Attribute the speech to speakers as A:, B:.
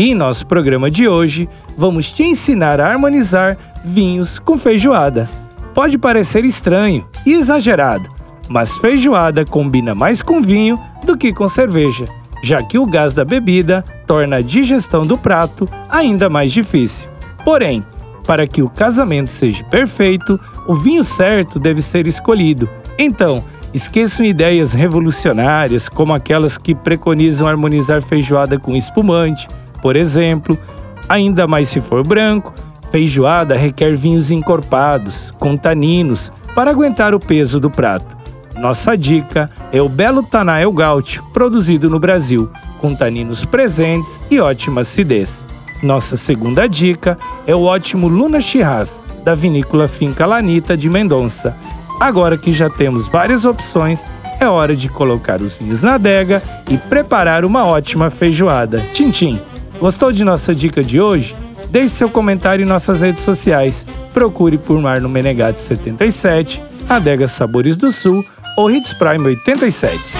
A: E em nosso programa de hoje, vamos te ensinar a harmonizar vinhos com feijoada. Pode parecer estranho e exagerado, mas feijoada combina mais com vinho do que com cerveja, já que o gás da bebida torna a digestão do prato ainda mais difícil. Porém, para que o casamento seja perfeito, o vinho certo deve ser escolhido. Então, esqueçam ideias revolucionárias como aquelas que preconizam harmonizar feijoada com espumante, por exemplo, ainda mais se for branco, feijoada requer vinhos encorpados, com taninos, para aguentar o peso do prato. Nossa dica é o Belo Tanael Gaúcho, produzido no Brasil, com taninos presentes e ótima acidez. Nossa segunda dica é o ótimo Luna Shiraz, da vinícola Finca Lanita de Mendonça. Agora que já temos várias opções, é hora de colocar os vinhos na adega e preparar uma ótima feijoada. Tintim! Gostou de nossa dica de hoje? Deixe seu comentário em nossas redes sociais. Procure por Marno Menegatti 77, Adega Sabores do Sul ou Hits Prime 87.